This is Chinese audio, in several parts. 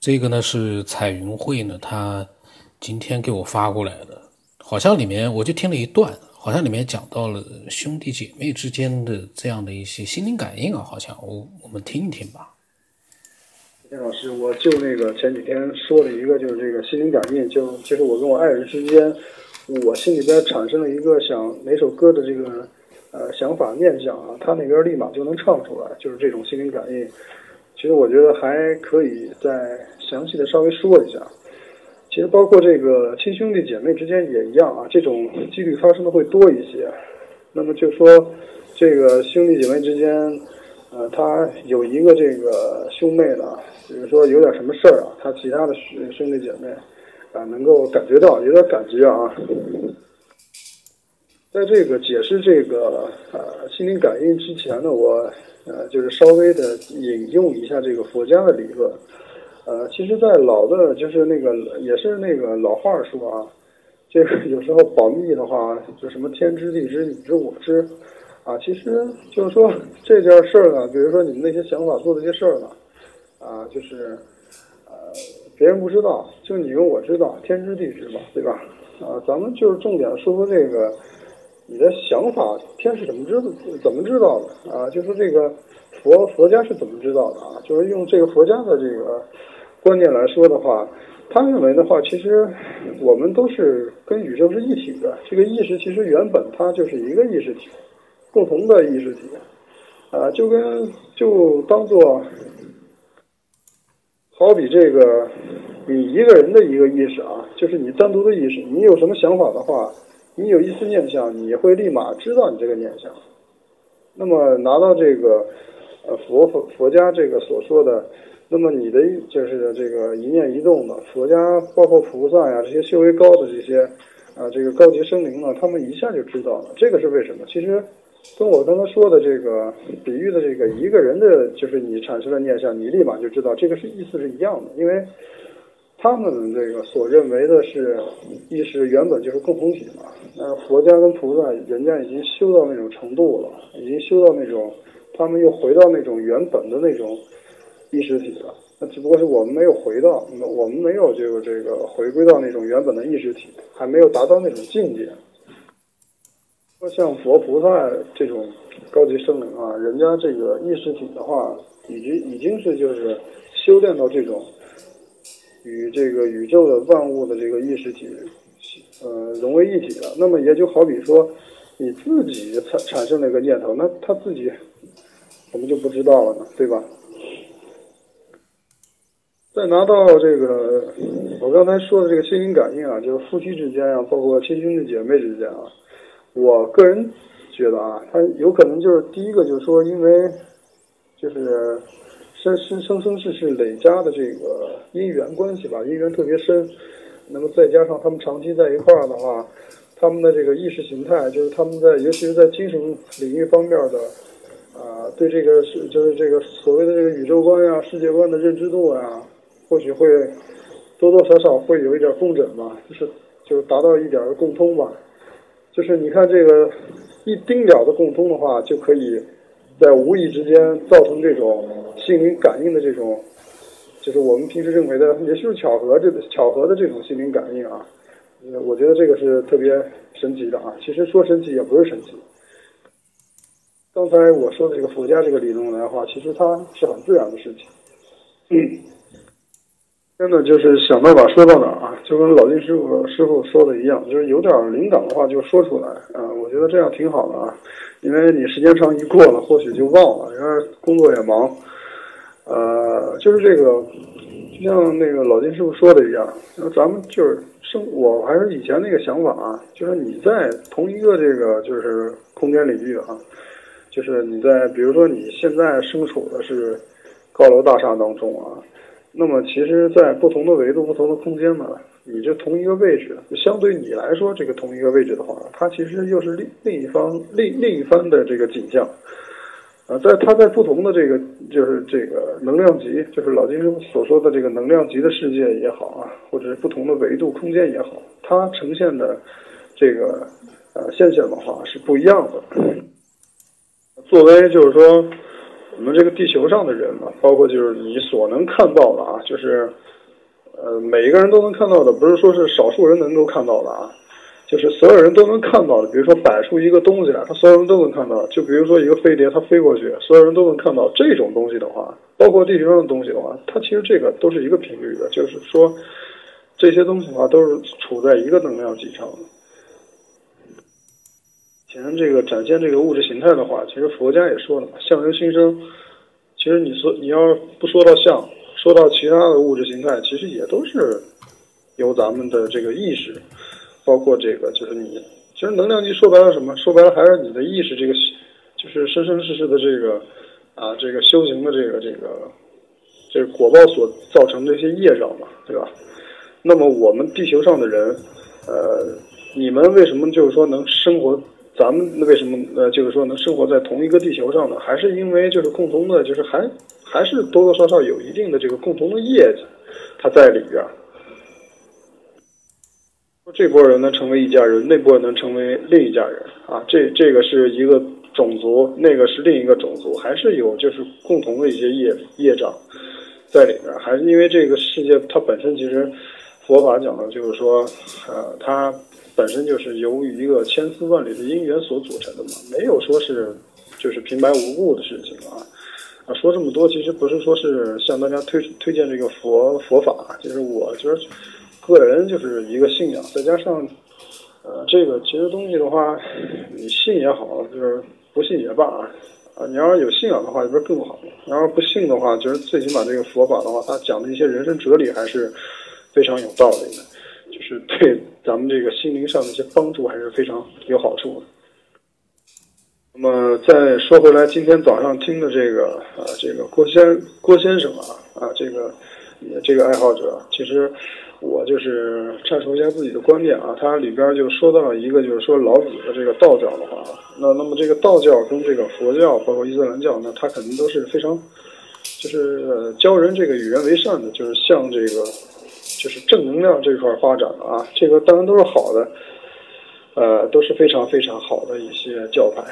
这个呢是彩云会呢，他今天给我发过来的，好像里面我就听了一段，好像里面讲到了兄弟姐妹之间的这样的一些心灵感应啊，好像我我们听一听吧。田老师，我就那个前几天说了一个，就是这个心灵感应，就就是我跟我爱人之间，我心里边产生了一个想哪首歌的这个呃想法念想啊，他那边立马就能唱出来，就是这种心灵感应。其实我觉得还可以再详细的稍微说一下。其实包括这个亲兄弟姐妹之间也一样啊，这种几率发生的会多一些。那么就说这个兄弟姐妹之间，呃，他有一个这个兄妹呢。比如说有点什么事儿啊，他其他的兄兄弟姐妹啊能够感觉到，有点感觉啊。在这个解释这个呃心灵感应之前呢，我呃就是稍微的引用一下这个佛家的理论。呃，其实，在老的，就是那个也是那个老话说啊，这个有时候保密的话，就什么天知地知你知我知啊，其实就是说这件事儿呢，比如说你们那些想法做的这些事儿呢。啊，就是，呃，别人不知道，就你跟我知道，天知地知嘛，对吧？啊，咱们就是重点说说这个，你的想法，天是怎么知道？怎么知道的？啊，就说这个佛佛家是怎么知道的啊？就是用这个佛家的这个观念来说的话，他认为的话，其实我们都是跟宇宙是一体的。这个意识其实原本它就是一个意识体，共同的意识体，啊，就跟就当做。好比这个，你一个人的一个意识啊，就是你单独的意识，你有什么想法的话，你有一丝念想，你会立马知道你这个念想。那么拿到这个，呃，佛佛佛家这个所说的，那么你的就是这个一念一动的，佛家包括菩萨呀这些修为高的这些，啊，这个高级生灵呢，他们一下就知道了。这个是为什么？其实。跟我刚才说的这个比喻的这个一个人的，就是你产生的念想，你立马就知道这个是意思是一样的，因为他们这个所认为的是意识原本就是共同体嘛。那佛家跟菩萨，人家已经修到那种程度了，已经修到那种，他们又回到那种原本的那种意识体了。那只不过是我们没有回到，我们没有这个这个回归到那种原本的意识体，还没有达到那种境界。说像佛菩萨这种高级生灵啊，人家这个意识体的话，已经已经是就是修炼到这种与这个宇宙的万物的这个意识体，呃，融为一体了。那么也就好比说，你自己产产生了一个念头，那他自己怎么就不知道了呢？对吧？再拿到这个我刚才说的这个心灵感应啊，就是夫妻之间啊，包括亲兄弟姐妹之间啊。我个人觉得啊，他有可能就是第一个，就是说，因为就是生生生生世世累加的这个姻缘关系吧，姻缘特别深。那么再加上他们长期在一块儿的话，他们的这个意识形态，就是他们在尤其是在精神领域方面的啊，对这个是就是这个所谓的这个宇宙观呀、世界观的认知度呀，或许会多多少少会有一点共振吧，就是就是达到一点共通吧。就是你看这个一丁点的共通的话，就可以在无意之间造成这种心灵感应的这种，就是我们平时认为的，也就是巧合这个巧合的这种心灵感应啊。我觉得这个是特别神奇的啊。其实说神奇也不是神奇。刚才我说的这个佛家这个理论来的话，其实它是很自然的事情。真的就是想到哪说到哪啊，就跟老金师傅师傅说的一样，就是有点灵感的话就说出来啊。我觉得这样挺好的啊，因为你时间长一过了，或许就忘了，因为工作也忙。呃，就是这个，就像那个老金师傅说的一样，那咱们就是生，我还是以前那个想法啊，就是你在同一个这个就是空间领域啊，就是你在比如说你现在身处的是高楼大厦当中啊。那么，其实，在不同的维度、不同的空间呢，你这同一个位置，相对你来说，这个同一个位置的话，它其实又是另另一方、另另一番的这个景象。啊，在它在不同的这个，就是这个能量级，就是老金师傅所说的这个能量级的世界也好啊，或者是不同的维度空间也好，它呈现的这个呃现象的话是不一样的。作为就是说。我们这个地球上的人嘛，包括就是你所能看到的啊，就是呃每一个人都能看到的，不是说是少数人能够看到的啊。就是所有人都能看到的，比如说摆出一个东西来，他所有人都能看到。就比如说一个飞碟，它飞过去，所有人都能看到。这种东西的话，包括地球上的东西的话，它其实这个都是一个频率的。就是说，这些东西的话都是处在一个能量级上的。前这个展现这个物质形态的话，其实佛家也说了嘛，相由心生。其实你说你要不说到相，说到其他的物质形态，其实也都是由咱们的这个意识。包括这个，就是你，其实能量级说白了什么？说白了还是你的意识，这个就是生生世世的这个啊，这个修行的这个这个这个果报所造成的一些业障嘛，对吧？那么我们地球上的人，呃，你们为什么就是说能生活？咱们为什么呃，就是说能生活在同一个地球上呢？还是因为就是共同的，就是还还是多多少少有一定的这个共同的业绩，它在里边。这波人能成为一家人，那波人能成为另一家人啊！这这个是一个种族，那个是另一个种族，还是有就是共同的一些业业障在里面，还是因为这个世界它本身其实佛法讲的就是说，呃，它本身就是由于一个千丝万缕的因缘所组成的嘛，没有说是就是平白无故的事情啊！啊，说这么多其实不是说是向大家推推荐这个佛佛法，就是我觉得。个人就是一个信仰，再加上，呃，这个其实东西的话，你信也好，就是不信也罢啊。你要是有信仰的话，不是更好吗？然后不信的话，就是最起码这个佛法的话，它讲的一些人生哲理还是非常有道理的，就是对咱们这个心灵上的一些帮助还是非常有好处的。那么再说回来，今天早上听的这个啊，这个郭先郭先生啊啊，这个这个爱好者，其实。我就是阐述一下自己的观点啊，他里边就说到了一个，就是说老子的这个道教的话，那那么这个道教跟这个佛教，包括伊斯兰教，那它肯定都是非常，就是教人这个与人为善的，就是向这个就是正能量这块发展啊，这个当然都是好的，呃，都是非常非常好的一些教派。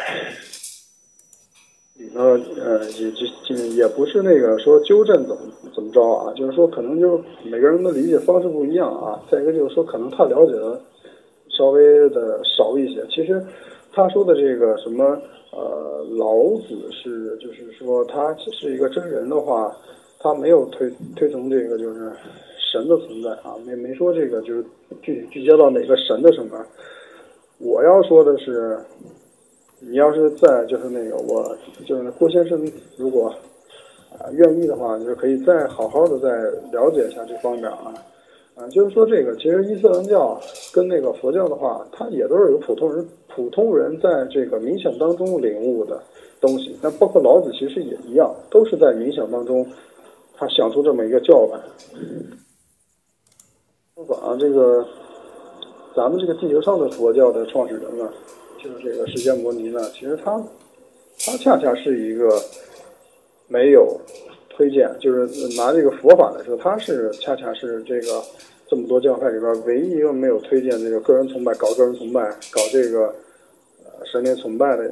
里呢，呃，也就也不是那个说纠正怎么怎么着啊，就是说可能就是每个人的理解方式不一样啊。再一个就是说，可能他了解的稍微的少一些。其实他说的这个什么呃，老子是就是说他是一个真人的话，他没有推推崇这个就是神的存在啊，没没说这个就是具体聚焦到哪个神的什么。我要说的是。你要是在就是那个我就是郭先生，如果啊愿意的话，就是可以再好好的再了解一下这方面啊啊，就是说这个其实伊斯兰教跟那个佛教的话，它也都是有普通人普通人在这个冥想当中领悟的东西。那包括老子其实也一样，都是在冥想当中他想出这么一个教来派。啊，这个咱们这个地球上的佛教的创始人呢？就是这个释迦牟尼呢，其实他，他恰恰是一个没有推荐，就是拿这个佛法来说，他是恰恰是这个这么多教派里边唯一一个没有推荐这个个人崇拜、搞个人崇拜、搞这个呃神灵崇拜的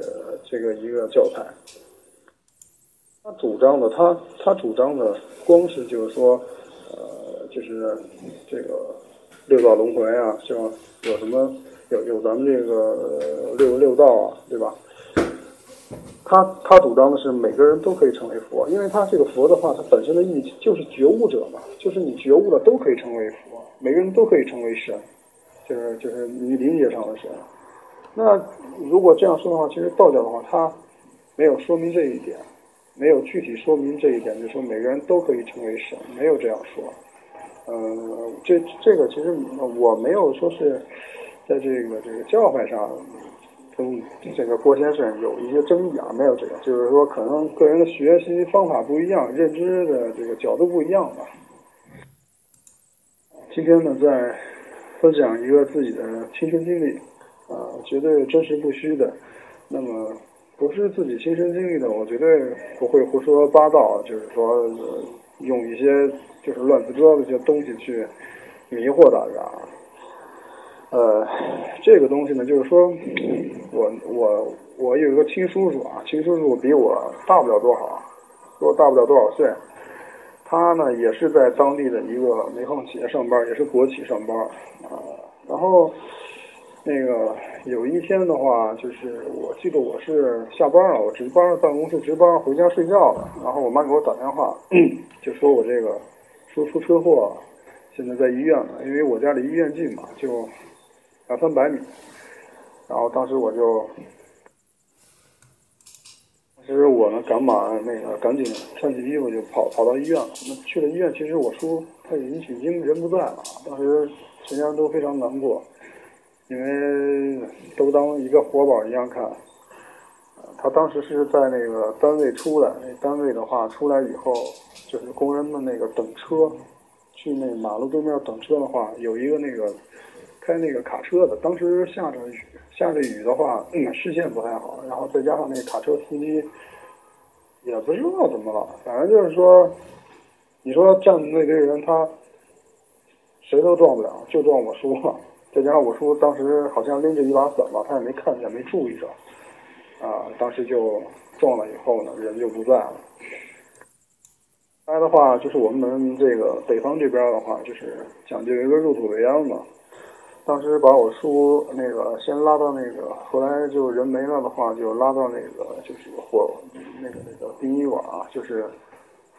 这个一个教派。他主张的，他他主张的光是就是说，就是这个六道轮回啊，像有什么。有有咱们这个六六道啊，对吧？他他主张的是每个人都可以成为佛，因为他这个佛的话，它本身的意义就是觉悟者嘛，就是你觉悟了都可以成为佛，每个人都可以成为神，就是就是你理解上的神。那如果这样说的话，其实道教的话，它没有说明这一点，没有具体说明这一点，就说每个人都可以成为神，没有这样说。嗯，这这个其实我没有说是。在这个这个教派上，跟这个郭先生有一些争议啊，没有这个，就是说可能个人的学习方法不一样，认知的这个角度不一样吧。今天呢，在分享一个自己的亲身经历，啊，绝对真实不虚的。那么不是自己亲身经历的，我绝对不会胡说八道，就是说用一些就是乱七八糟的一些东西去迷惑大家。呃，这个东西呢，就是说，我我我有一个亲叔叔啊，亲叔叔比我大不了多少，我大不了多少岁。他呢也是在当地的一个煤矿企业上班，也是国企上班啊。然后那个有一天的话，就是我记得我是下班了，我值班办公室值班回家睡觉了。然后我妈给我打电话，就说我这个说出车祸，现在在医院呢，因为我家离医院近嘛，就两三百米。然后当时我就。其实我呢，赶马那个赶紧穿起衣服就跑跑到医院了。那去了医院，其实我叔他已经已经人不在了。当时全家人都非常难过，因为都当一个活宝一样看。他当时是在那个单位出来，那单位的话出来以后，就是工人们那个等车，去那马路对面等车的话，有一个那个开那个卡车的，当时下着雨。下着雨的话，视线不太好，然后再加上那卡车司机也不知道怎么了，反正就是说，你说站那堆人，他谁都撞不了，就撞我叔了。再加上我叔当时好像拎着一把伞吧，他也没看见，没注意着，啊，当时就撞了以后呢，人就不在了。来的话，就是我们这个北方这边的话，就是讲究一个入土为安嘛。当时把我叔那个先拉到那个，后来就人没了的话，就拉到那个就是火那个那个殡仪馆啊，就是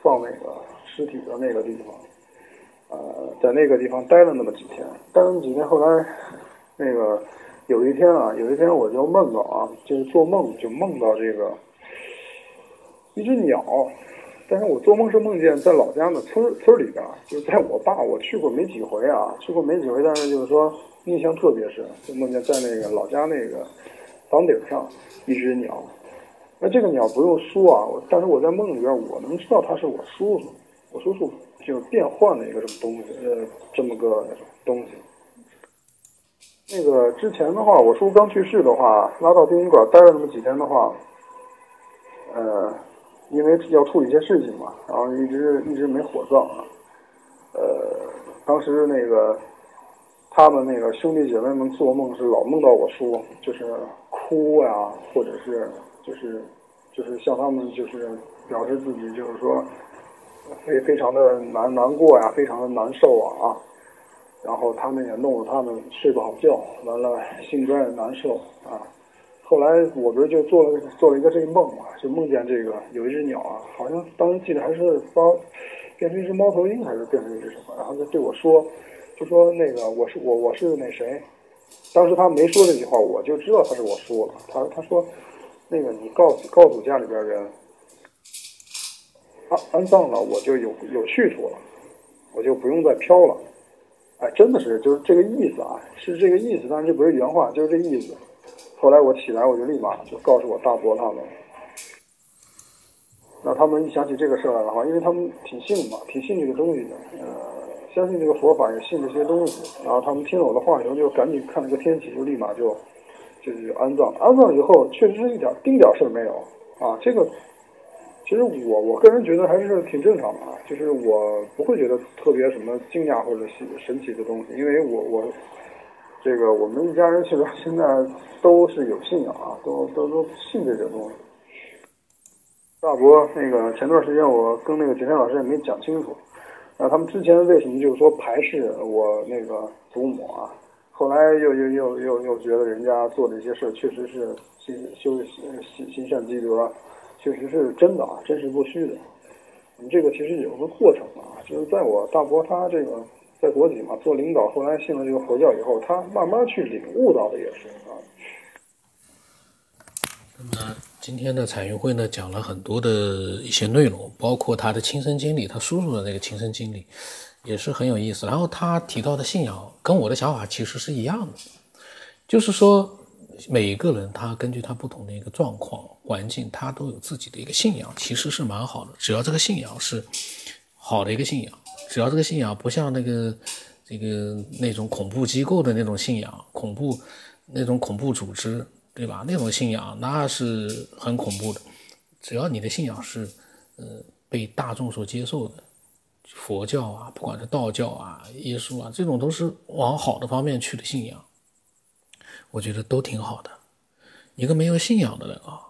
放那个尸体的那个地方。呃，在那个地方待了那么几天，待了几天，后来那个有一天啊，有一天我就梦到啊，就是做梦就梦到这个一只鸟。但是我做梦是梦见在老家的村村里边，就在我爸我去过没几回啊，去过没几回，但是就是说印象特别深，就梦见在那个老家那个房顶上一只鸟。那这个鸟不用说啊，但是我在梦里边我能知道它是我叔叔，我叔叔就变换了一个什么东西，呃，这么个东西。那个之前的话，我叔刚去世的话，拉到殡仪馆待了那么几天的话，呃。因为要处理一些事情嘛，然后一直一直没火葬啊。呃，当时那个他们那个兄弟姐妹们做梦是老梦到我叔，就是哭呀，或者是就是就是向他们就是表示自己就是说非非常的难难过呀，非常的难受啊。然后他们也弄得他们睡不好觉，完了心里边也难受啊。后来我不是就做了做了一个这个梦嘛，就梦见这个有一只鸟啊，好像当时记得还是猫变成一只猫头鹰，还是变成一只什么，然后就对我说，就说那个我是我我是那谁，当时他没说这句话，我就知道他是我说了。他他说那个你告诉告诉家里边人，安安葬了我就有有去处了，我就不用再飘了。哎，真的是就是这个意思啊，是这个意思，但是这不是原话，就是这意思。后来我起来，我就立马就告诉我大伯他们。那他们一想起这个事儿来的话，因为他们挺信嘛，挺信这个东西的，呃，相信这个佛法，也信这些东西。然后他们听了我的话以后，就赶紧看了个天气，就立马就就是安葬。安葬以后，确实是一点丁点事儿没有啊。这个其实我我个人觉得还是挺正常的啊，就是我不会觉得特别什么惊讶或者神神奇的东西，因为我我。这个我们一家人其实 现在都是有信仰啊，都都都信这些东西。大伯，那个前段时间我跟那个景天老师也没讲清楚，啊，他们之前为什么就是说排斥我那个祖母啊？后来又又又又又觉得人家做的一些事确实是行修行行善积德，确实是真的啊，真实不虚的。你这个其实有个过程啊，就是在我大伯他这个。在国企嘛，做领导，后来信了这个佛教以后，他慢慢去领悟到的也是啊。那么今天的彩云会呢，讲了很多的一些内容，包括他的亲身经历，他叔叔的那个亲身经历，也是很有意思。然后他提到的信仰，跟我的想法其实是一样的，就是说每一个人他根据他不同的一个状况、环境，他都有自己的一个信仰，其实是蛮好的。只要这个信仰是好的一个信仰。只要这个信仰不像那个这个那种恐怖机构的那种信仰，恐怖那种恐怖组织，对吧？那种信仰那是很恐怖的。只要你的信仰是呃被大众所接受的，佛教啊，不管是道教啊、耶稣啊，这种都是往好的方面去的信仰，我觉得都挺好的。一个没有信仰的人啊，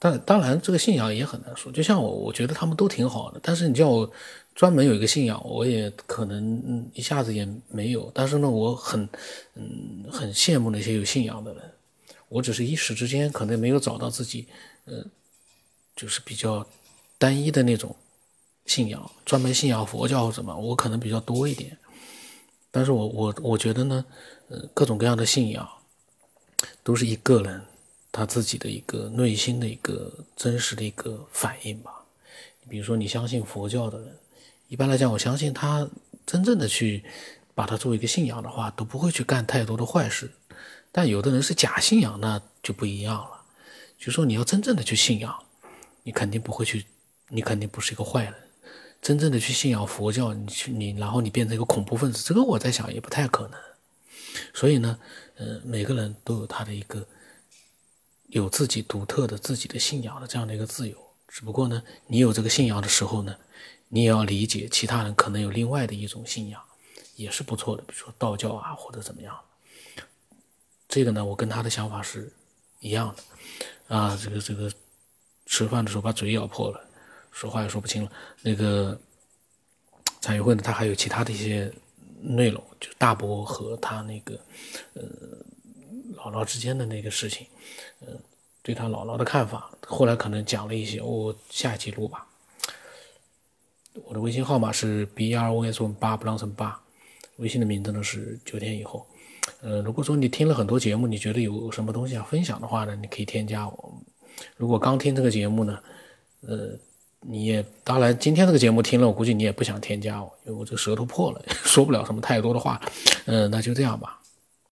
但当然，这个信仰也很难说。就像我，我觉得他们都挺好的，但是你叫我专门有一个信仰，我也可能一下子也没有。但是呢，我很嗯很羡慕那些有信仰的人。我只是一时之间可能没有找到自己，呃，就是比较单一的那种信仰，专门信仰佛教或什么，我可能比较多一点。但是我我我觉得呢，呃，各种各样的信仰都是一个人。他自己的一个内心的一个真实的一个反应吧。比如说，你相信佛教的人，一般来讲，我相信他真正的去把它作为一个信仰的话，都不会去干太多的坏事。但有的人是假信仰，那就不一样了。就说你要真正的去信仰，你肯定不会去，你肯定不是一个坏人。真正的去信仰佛教，你去你，然后你变成一个恐怖分子，这个我在想也不太可能。所以呢，呃，每个人都有他的一个。有自己独特的自己的信仰的这样的一个自由，只不过呢，你有这个信仰的时候呢，你也要理解其他人可能有另外的一种信仰，也是不错的，比如说道教啊或者怎么样。这个呢，我跟他的想法是一样的，啊，这个这个吃饭的时候把嘴咬破了，说话也说不清了。那个参与会呢，他还有其他的一些内容，就大伯和他那个呃姥姥之间的那个事情。嗯，对他姥姥的看法，后来可能讲了一些，我下一期录吧。我的微信号码是 b r o s 八不浪成八，微信的名字呢是九天以后。呃，如果说你听了很多节目，你觉得有什么东西要分享的话呢，你可以添加我。如果刚听这个节目呢，呃，你也当然今天这个节目听了，我估计你也不想添加我，因为我这舌头破了，说不了什么太多的话。嗯，那就这样吧。